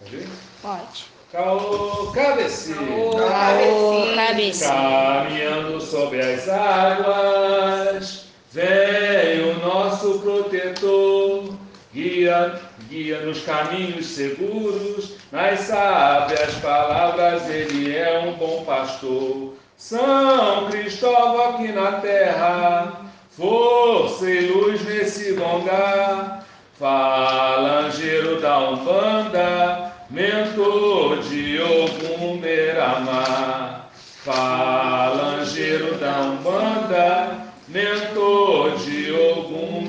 Pode? Pode. Caô, cabeci. Caô, cabeça. Caminhando sobre as águas, vem o nosso protetor, guia, guia nos caminhos seguros, nas sábias palavras, ele é um bom pastor. São Cristóvão aqui na terra, força e luz nesse lugar, falangeiro da Umbanda, Falangeiro da Umbanda, mentor de algum